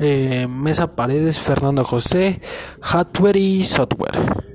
eh, Mesa Paredes, Fernando José, Hardware y Software.